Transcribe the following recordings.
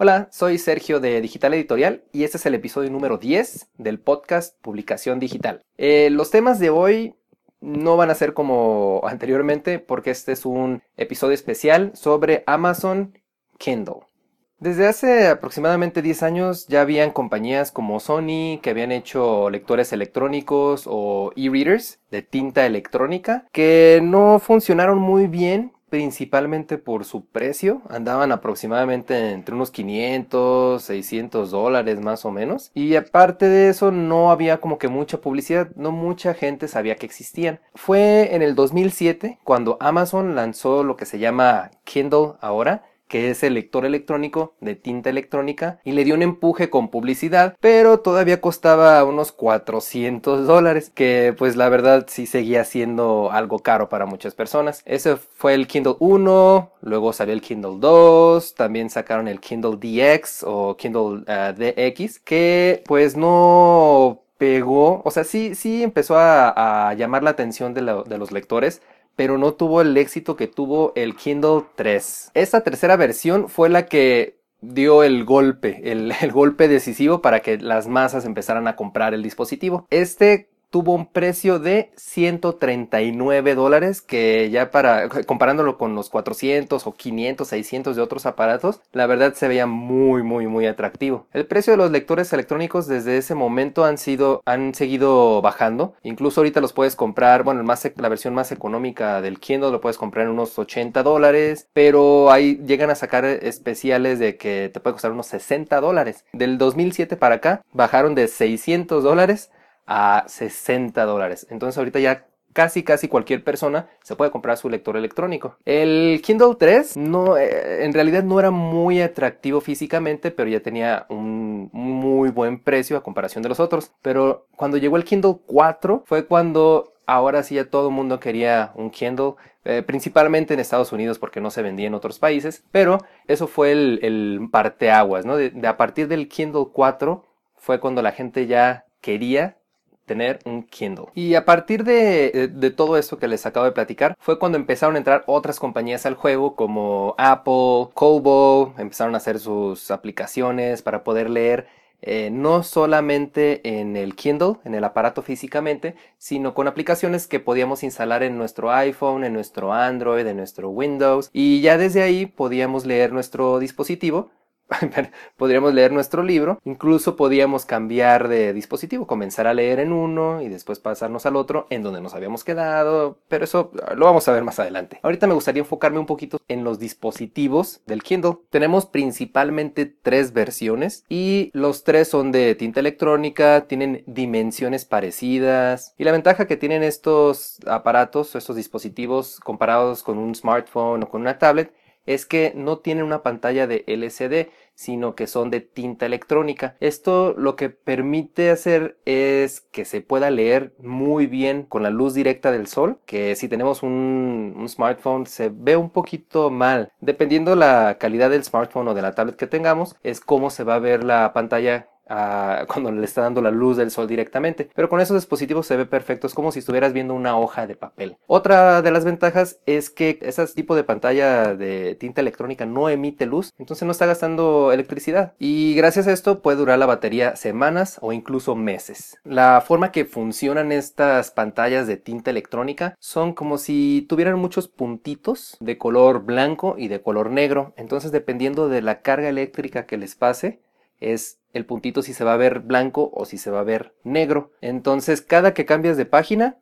Hola, soy Sergio de Digital Editorial y este es el episodio número 10 del podcast Publicación Digital. Eh, los temas de hoy no van a ser como anteriormente porque este es un episodio especial sobre Amazon Kindle. Desde hace aproximadamente 10 años ya habían compañías como Sony que habían hecho lectores electrónicos o e-readers de tinta electrónica que no funcionaron muy bien principalmente por su precio. Andaban aproximadamente entre unos 500, 600 dólares más o menos. Y aparte de eso no había como que mucha publicidad, no mucha gente sabía que existían. Fue en el 2007 cuando Amazon lanzó lo que se llama Kindle ahora que es el lector electrónico de tinta electrónica y le dio un empuje con publicidad, pero todavía costaba unos 400 dólares, que pues la verdad sí seguía siendo algo caro para muchas personas. Ese fue el Kindle 1, luego salió el Kindle 2, también sacaron el Kindle DX o Kindle eh, DX, que pues no pegó, o sea, sí, sí empezó a, llamar la atención de los lectores, pero no tuvo el éxito que tuvo el Kindle 3. Esta tercera versión fue la que dio el golpe, el, golpe decisivo para que las masas empezaran a comprar el dispositivo. Este tuvo un precio de 139 dólares que ya para comparándolo con los 400 o 500 600 de otros aparatos la verdad se veía muy muy muy atractivo. El precio de los lectores electrónicos desde ese momento han sido han seguido bajando. Incluso ahorita los puedes comprar bueno e, la versión más económica del Kindle lo puedes comprar en unos 80 dólares pero ahí llegan a sacar especiales de que te puede costar unos 60 dólares. Del 2007 para acá bajaron de 600 dólares a 60 dólares. Entonces ahorita ya casi casi cualquier persona se puede comprar su lector electrónico. El Kindle 3 no, eh, en realidad no era muy atractivo físicamente, pero ya tenía un muy buen precio a comparación de los otros. Pero cuando llegó el Kindle 4 fue cuando ahora sí ya todo el mundo quería un Kindle, eh, principalmente en Estados Unidos porque no se vendía en otros países, pero eso fue el, parteaguas, ¿no? de a partir del Kindle 4 fue cuando la gente ya quería tener un Kindle. Y a partir de, de, todo esto que les acabo de platicar, fue cuando empezaron a entrar otras compañías al juego como Apple, Kobo, empezaron a hacer sus aplicaciones para poder leer eh, no solamente en el Kindle, en el aparato físicamente, sino con aplicaciones que podíamos instalar en nuestro iPhone, en nuestro Android, en nuestro Windows, y ya desde ahí podíamos leer nuestro dispositivo podríamos leer nuestro libro, incluso podíamos cambiar de dispositivo, comenzar a leer en uno y después pasarnos al otro en donde nos habíamos quedado, pero eso lo vamos a ver más adelante. Ahorita me gustaría enfocarme un poquito en los dispositivos del Kindle. Tenemos principalmente tres versiones y los tres son de tinta electrónica, tienen dimensiones parecidas y la ventaja que tienen estos aparatos, estos dispositivos comparados con un smartphone o con una tablet es que no tienen una pantalla de LCD, sino que son de tinta electrónica. Esto lo que permite hacer es que se pueda leer muy bien con la luz directa del sol, que si tenemos un, smartphone se ve un poquito mal. Dependiendo la calidad del smartphone o de la tablet que tengamos, es cómo se va a ver la pantalla cuando le está dando la luz del sol directamente. Pero con esos dispositivos se ve perfecto, es como si estuvieras viendo una hoja de papel. Otra de las ventajas es que ese tipo de pantalla de tinta electrónica no emite luz, entonces no está gastando electricidad. Y gracias a esto puede durar la batería semanas o incluso meses. La forma que funcionan estas pantallas de tinta electrónica son como si tuvieran muchos puntitos de color blanco y de color negro. Entonces dependiendo de la carga eléctrica que les pase, es el puntito si se va a ver blanco o si se va a ver negro. Entonces, cada que cambias de página,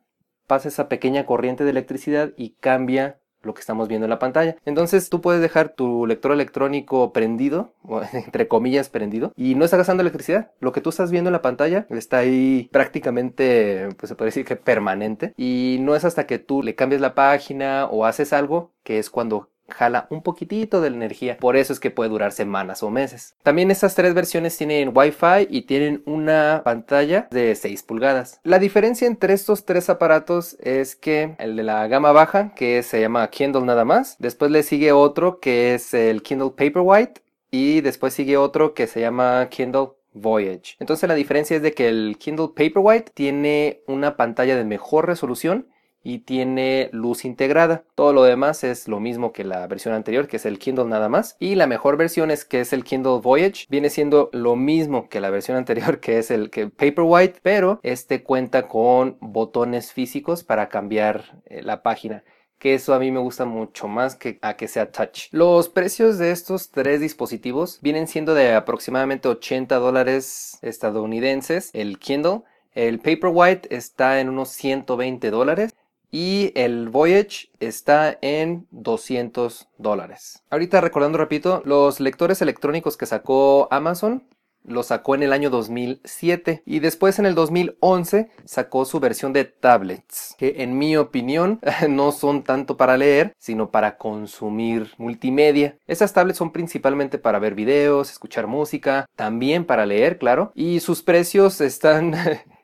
pasa esa pequeña corriente de electricidad y cambia lo que estamos viendo en la pantalla. Entonces tú puedes dejar tu lector electrónico prendido, entre comillas prendido, y no está gastando electricidad. Lo que tú estás viendo en la pantalla está ahí prácticamente, pues se puede decir que permanente, y no es hasta que tú le cambies la página o haces algo que es cuando jala un poquitito de la energía, por eso es que puede durar semanas o meses. También estas tres versiones tienen Wi-Fi y tienen una pantalla de 6 pulgadas. La diferencia entre estos tres aparatos es que el de la gama baja, que se llama Kindle nada más, después le sigue otro que es el Kindle Paperwhite y después sigue otro que se llama Kindle Voyage. Entonces la diferencia es de que el Kindle Paperwhite tiene una pantalla de mejor resolución y tiene luz integrada. Todo lo demás es lo mismo que la versión anterior, que es el Kindle nada más. Y la mejor versión es que es el Kindle Voyage. Viene siendo lo mismo que la versión anterior, que es el que Paperwhite, pero este cuenta con botones físicos para cambiar eh, la página que eso a mí me gusta mucho más que a que sea touch. Los precios de estos tres dispositivos vienen siendo de aproximadamente 80 dólares estadounidenses el Kindle. El Paperwhite está en unos 120 dólares y el Voyage está en 200 dólares. Ahorita recordando, repito, los lectores electrónicos que sacó Amazon lo sacó en el año 2007 y después en el 2011 sacó su versión de tablets, que en mi opinión no son tanto para leer, sino para consumir multimedia. Esas tablets son principalmente para ver videos, escuchar música, también para leer, claro, y sus precios están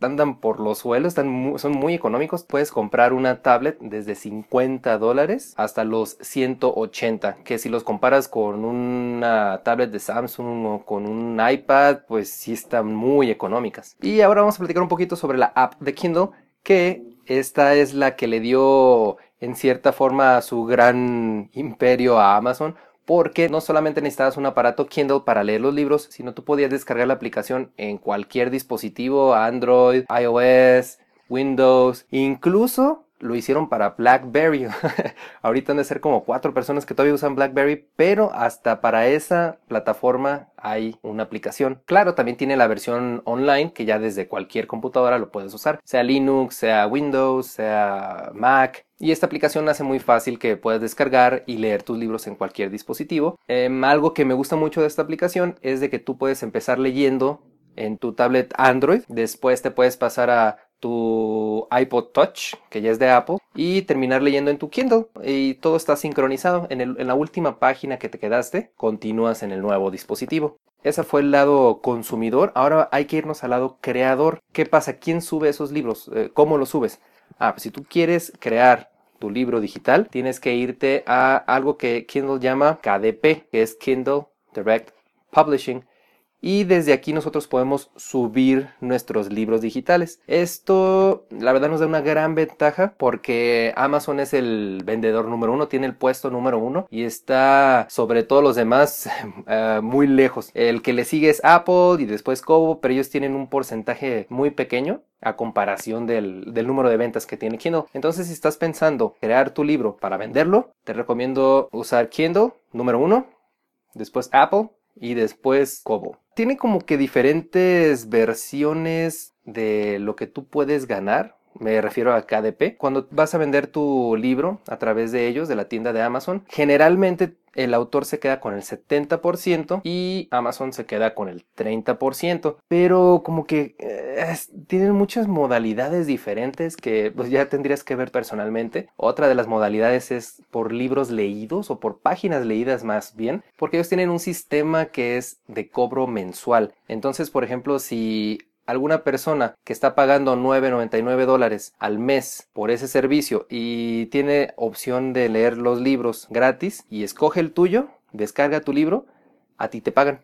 andan por los suelos, están son muy económicos. Puedes comprar una tablet desde 50 dólares hasta los 180, que si los comparas con una tablet de Samsung o con un iPad, pues sí están muy económicas. Y ahora vamos a platicar un poquito sobre la app de Kindle, que esta es la que le dio en cierta forma su gran imperio a Amazon porque no solamente necesitabas un aparato Kindle para leer los libros, sino tú podías descargar la aplicación en cualquier dispositivo, Android, iOS, Windows, incluso lo hicieron para BlackBerry. Ahorita han de ser como cuatro personas que todavía usan BlackBerry, pero hasta para esa plataforma hay una aplicación. Claro, también tiene la versión online que ya desde cualquier computadora lo puedes usar, sea Linux, sea Windows, sea Mac. Y esta aplicación hace muy fácil que puedas descargar y leer tus libros en cualquier dispositivo. Em, algo que me gusta mucho de esta aplicación es de que tú puedes empezar leyendo en tu tablet Android, después te puedes pasar a tu iPod Touch, que ya es de Apple, y terminar leyendo en tu Kindle. Y todo está sincronizado. En, la última página que te quedaste, continúas en el nuevo dispositivo. Ese fue el lado consumidor. Ahora hay que irnos al lado creador. ¿Qué pasa? ¿Quién sube esos libros? Eh, ¿Cómo los subes? Ah, pues si tú quieres crear tu libro digital, tienes que irte a algo que Kindle llama KDP, que es Kindle Direct Publishing y desde aquí nosotros podemos subir nuestros libros digitales. Esto la verdad nos da una gran ventaja porque Amazon es el vendedor número uno, tiene el puesto número uno y está sobre todos los demás eh, muy lejos. El que le sigue es Apple y después Kobo, pero ellos tienen un porcentaje muy pequeño a comparación del, del, número de ventas que tiene Kindle. Entonces, si estás pensando crear tu libro para venderlo, te recomiendo usar Kindle, número uno, después Apple y después Kobo. Tiene como que diferentes versiones de lo que tú puedes ganar. Me refiero a KDP. Cuando vas a vender tu libro a través de ellos, de la tienda de Amazon, generalmente el autor se queda con el 70% y Amazon se queda con el 30%. Pero como que eh, tienen muchas modalidades diferentes que pues ya tendrías que ver personalmente. Otra de las modalidades es por libros leídos o por páginas leídas más bien, porque ellos tienen un sistema que es de cobro mensual. Entonces, por ejemplo, si alguna persona que está pagando 9.99 dólares al mes por ese servicio y tiene opción de leer los libros gratis y escoge el tuyo, descarga tu libro, a ti te pagan.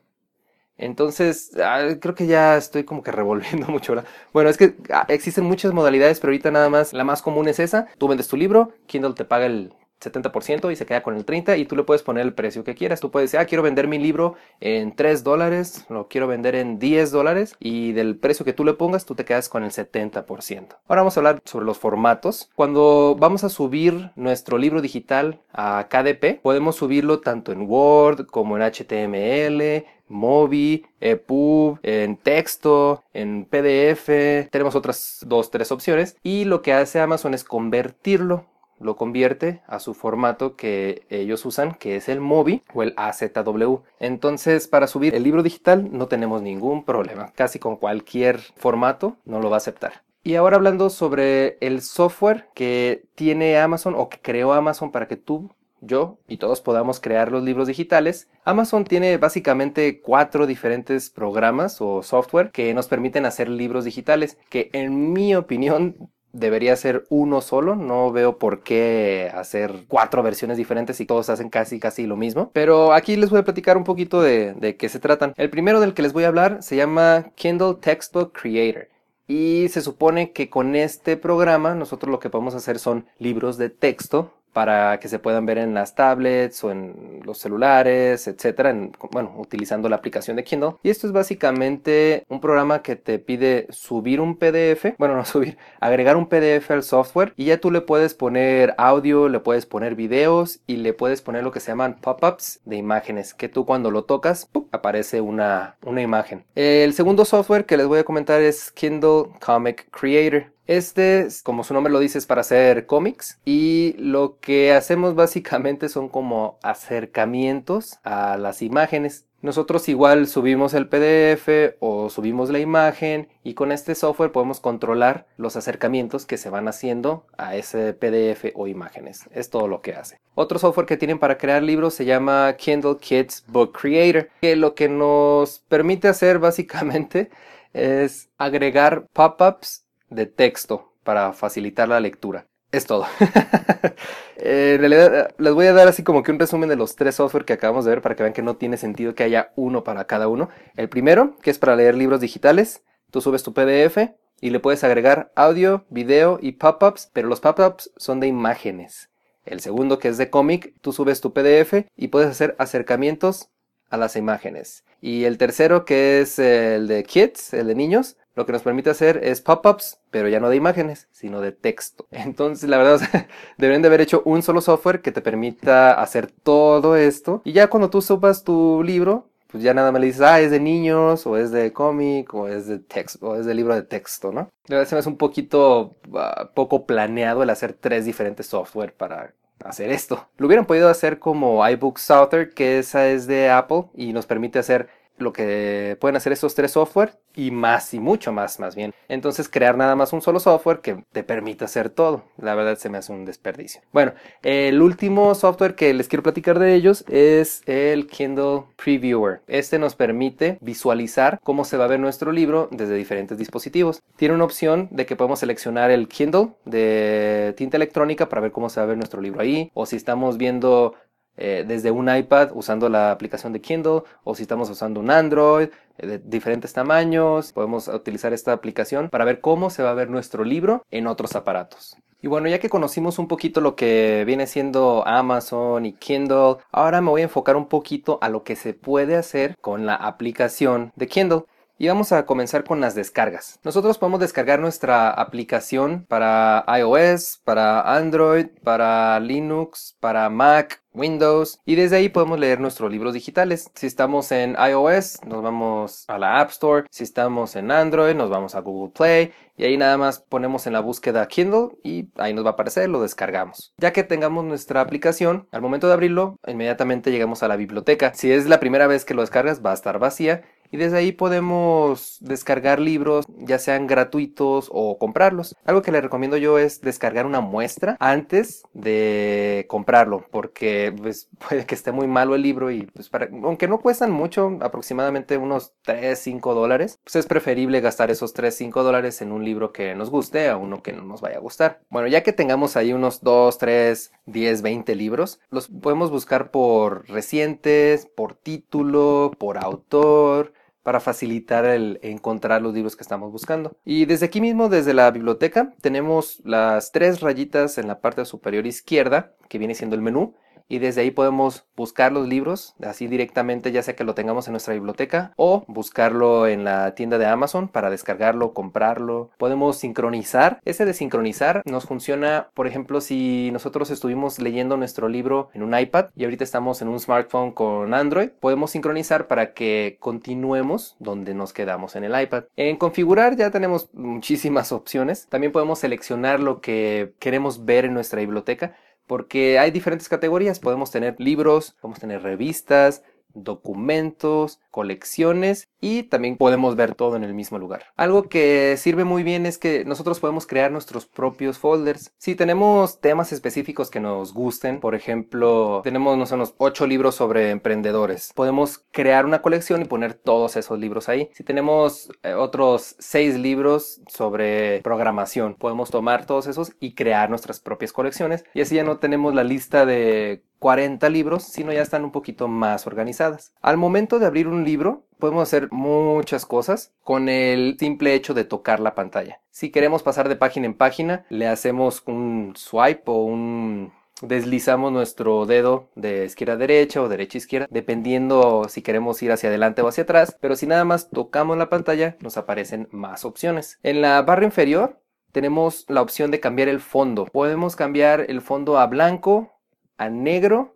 Entonces, creo que ya estoy como que revolviendo mucho. ¿verdad? Bueno, es que ah, existen muchas modalidades, pero ahorita nada más la más común es esa. Tú vendes tu libro, Kindle te paga el 70% y se queda con el 30% y tú le puedes poner el precio que quieras. Tú puedes decir, ah, quiero vender mi libro en 3 dólares, lo quiero vender en 10 dólares y del precio que tú le pongas tú te quedas con el 70%. Ahora vamos a hablar sobre los formatos. Cuando vamos a subir nuestro libro digital a KDP, podemos subirlo tanto en Word como en HTML, Mobi, EPUB, en texto, en PDF. Tenemos otras dos, tres opciones. Y lo que hace Amazon es convertirlo lo convierte a su formato que ellos usan, que es el MOBI o el AZW. Entonces, para subir el libro digital no tenemos ningún problema. Casi con cualquier formato no lo va a aceptar. Y ahora hablando sobre el software que tiene Amazon o que creó Amazon para que tú yo y todos podamos crear los libros digitales. Amazon tiene básicamente cuatro diferentes programas o software que nos permiten hacer libros digitales, que en mi opinión debería ser uno solo. No veo por qué hacer cuatro versiones diferentes y todos hacen casi casi lo mismo. Pero aquí les voy a platicar un poquito de, de qué se tratan. El primero del que les voy a hablar se llama Kindle Textbook Creator. y se supone que con este programa nosotros lo que podemos hacer son libros de texto para que se puedan ver en las tablets o en los celulares, etcétera, bueno, utilizando la aplicación de Kindle. Y esto es básicamente un programa que te pide subir un PDF, bueno, no subir, agregar un PDF al software y ya tú le puedes poner audio, le puedes poner videos y le puedes poner lo que se llaman pop-ups de imágenes, que tú cuando lo tocas aparece una, una imagen. El segundo software que les voy a comentar es Kindle Comic Creator. Este, como su nombre lo dice, es para hacer cómics y lo que hacemos básicamente son como acercamientos a las imágenes. Nosotros igual subimos el PDF o subimos la imagen y con este software podemos controlar los acercamientos que se van haciendo a ese PDF o imágenes. Es todo lo que hace. Otro software que tienen para crear libros se llama Kindle Kids Book Creator, que lo que nos permite hacer básicamente es agregar pop-ups de texto para facilitar la lectura. Es todo. en realidad les voy a dar así como que un resumen de los tres software que acabamos de ver para que vean que no tiene sentido que haya uno para cada uno. El primero, que es para leer libros digitales, tú subes tu PDF y le puedes agregar audio, video y pop-ups, pero los pop-ups son de imágenes. El segundo, que es de cómic, tú subes tu PDF y puedes hacer acercamientos a las imágenes. Y el tercero, que es el de kids, el de niños, lo que nos permite hacer es pop-ups, pero ya no de imágenes, sino de texto. Entonces, la verdad, deberían de haber hecho un solo software que te permita hacer todo esto. Y ya cuando tú subas tu libro, pues ya nada más le dices, ah, es de niños, o es de cómic, o es de texto, o es de libro de texto, ¿no? La verdad se me hace un poquito ah, poco planeado el hacer tres diferentes software para hacer esto. Lo hubieran podido hacer como iBooks Author, que esa es de Apple y nos permite hacer lo que pueden hacer estos tres software y más y mucho más más bien. Entonces crear nada más un solo software que te permita hacer todo. La verdad se me hace un desperdicio. Bueno, el último software que les quiero platicar de ellos es el Kindle Previewer. Este nos permite visualizar cómo se va a ver nuestro libro desde diferentes dispositivos. Tiene una opción de que podemos seleccionar el Kindle de tinta electrónica para ver cómo se va a ver nuestro libro ahí o si estamos viendo eh, desde un iPad usando la aplicación de Kindle o si estamos usando un Android eh, de diferentes tamaños, podemos utilizar esta aplicación para ver cómo se va a ver nuestro libro en otros aparatos. Y bueno, ya que conocimos un poquito lo que viene siendo Amazon y Kindle, ahora me voy a enfocar un poquito a lo que se puede hacer con la aplicación de Kindle. Y vamos a comenzar con las descargas. Nosotros podemos descargar nuestra aplicación para iOS, para Android, para Linux, para Mac, Windows y desde ahí podemos leer nuestros libros digitales. Si estamos en iOS, nos vamos a la App Store. Si estamos en Android, nos vamos a Google Play y ahí nada más ponemos en la búsqueda Kindle y ahí nos va a aparecer, lo descargamos. Ya que tengamos nuestra aplicación, al momento de abrirlo, inmediatamente llegamos a la biblioteca. Si es la primera vez que lo descargas, va a estar vacía y desde ahí podemos descargar libros, ya sean gratuitos o comprarlos. Algo que le recomiendo yo es descargar una muestra antes de comprarlo, porque pues, puede que esté muy malo el libro y pues para, aunque no cuestan mucho, aproximadamente unos 3, 5 dólares, pues es preferible gastar esos 3, 5 dólares en un libro que nos guste a uno que no nos vaya a gustar. Bueno, ya que tengamos ahí unos 2, 3, 10, 20 libros, los podemos buscar por recientes, por título, por autor, para facilitar el encontrar los libros que estamos buscando. Y desde aquí mismo, desde la biblioteca, tenemos las tres rayitas en la parte superior izquierda, que viene siendo el menú, y desde ahí podemos buscar los libros, así directamente, ya sea que lo tengamos en nuestra biblioteca o buscarlo en la tienda de Amazon para descargarlo, comprarlo. Podemos sincronizar. Ese de sincronizar nos funciona, por ejemplo, si nosotros estuvimos leyendo nuestro libro en un iPad y ahorita estamos en un smartphone con Android, podemos sincronizar para que continuemos donde nos quedamos en el iPad. En configurar ya tenemos muchísimas opciones. También podemos seleccionar lo que queremos ver en nuestra biblioteca porque hay diferentes categorías. Podemos tener libros, podemos tener revistas, documentos, colecciones y también podemos ver todo en el mismo lugar. Algo que sirve muy bien es que nosotros podemos crear nuestros propios folders. Si tenemos temas específicos que nos gusten, por ejemplo, tenemos no sé, unos 8 libros sobre emprendedores, podemos crear una colección y poner todos esos libros ahí. Si tenemos eh, otros 6 libros sobre programación, podemos tomar todos esos y crear nuestras propias colecciones y así ya no tenemos la lista de 40 libros, sino ya están un poquito más organizadas. Al momento de abrir un libro, podemos hacer muchas cosas con el simple hecho de tocar la pantalla. Si queremos pasar de página en página, le hacemos un swipe o un deslizamos nuestro dedo de izquierda a derecha o derecha a izquierda, dependiendo si queremos ir hacia adelante o hacia atrás, pero si nada más tocamos la pantalla nos aparecen más opciones. En la barra inferior tenemos la opción de cambiar el fondo. Podemos cambiar el fondo a blanco, a negro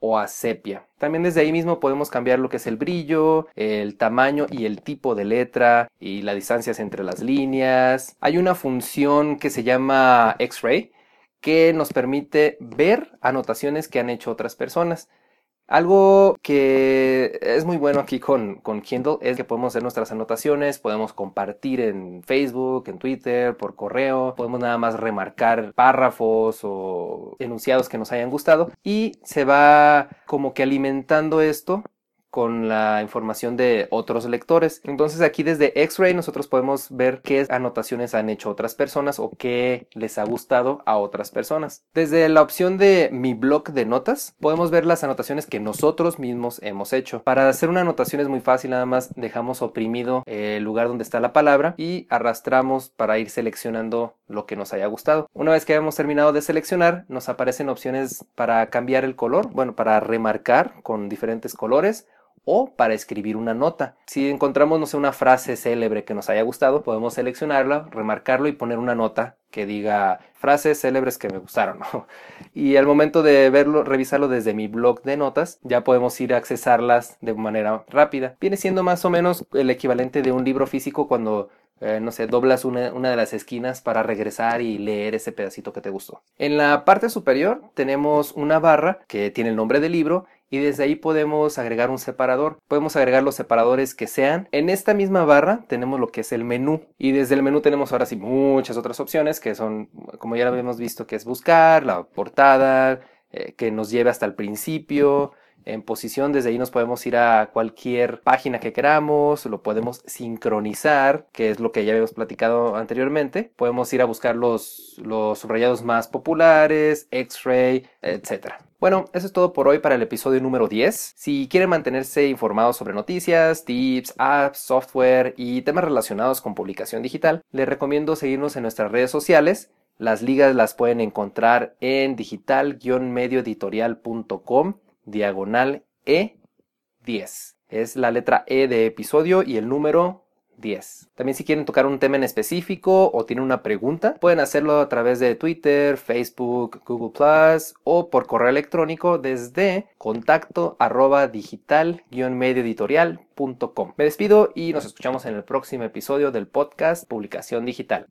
o a sepia. También desde ahí mismo podemos cambiar lo que es el brillo, el tamaño y el tipo de letra y las distancias entre las líneas. Hay una función que se llama X-Ray que nos permite ver anotaciones que han hecho otras personas. Algo que es muy bueno aquí con, Kindle es que podemos hacer nuestras anotaciones, podemos compartir en Facebook, en Twitter, por correo, podemos nada más remarcar párrafos o enunciados que nos hayan gustado y se va como que alimentando esto con la información de otros lectores. Entonces aquí desde X-Ray nosotros podemos ver qué anotaciones han hecho otras personas o qué les ha gustado a otras personas. Desde la opción de mi blog de notas podemos ver las anotaciones que nosotros mismos hemos hecho. Para hacer una anotación es muy fácil, nada más dejamos oprimido el lugar donde está la palabra y arrastramos para ir seleccionando lo que nos haya gustado. Una vez que hayamos terminado de seleccionar nos aparecen opciones para cambiar el color, bueno, para remarcar con diferentes colores o para escribir una nota. Si encontramos, no sé, una frase célebre que nos haya gustado, podemos seleccionarla, remarcarlo y poner una nota que diga frases célebres que me gustaron. Y al momento de verlo, revisarlo desde mi blog de notas, ya podemos ir a accesarlas de manera rápida. Viene siendo más o menos el equivalente de un libro físico cuando eh, no sé, doblas una, una, de las esquinas para regresar y leer ese pedacito que te gustó. En la parte superior tenemos una barra que tiene el nombre del libro y desde ahí podemos agregar un separador. Podemos agregar los separadores que sean. En esta misma barra tenemos lo que es el menú y desde el menú tenemos ahora sí muchas otras opciones que son, como ya lo habíamos visto, que es buscar, la portada, eh, que nos lleve hasta el principio, en posición. Desde ahí nos podemos ir a cualquier página que queramos, lo podemos sincronizar, que es lo que ya habíamos platicado anteriormente. Podemos ir a buscar los, los subrayados más populares, X-Ray, etc. Bueno, eso es todo por hoy para el episodio número 10. Si quieren mantenerse informados sobre noticias, tips, apps, software y temas relacionados con publicación digital, les recomiendo seguirnos en nuestras redes sociales. Las ligas las pueden encontrar en digital-medioeditorial.com diagonal E10. Es la letra E de episodio y el número 10. También si quieren tocar un tema en específico o tienen una pregunta, pueden hacerlo a través de Twitter, Facebook, Google Plus o por correo electrónico desde contacto arroba digital-medioeditorial.com. Me despido y nos escuchamos en el próximo episodio del podcast Publicación Digital.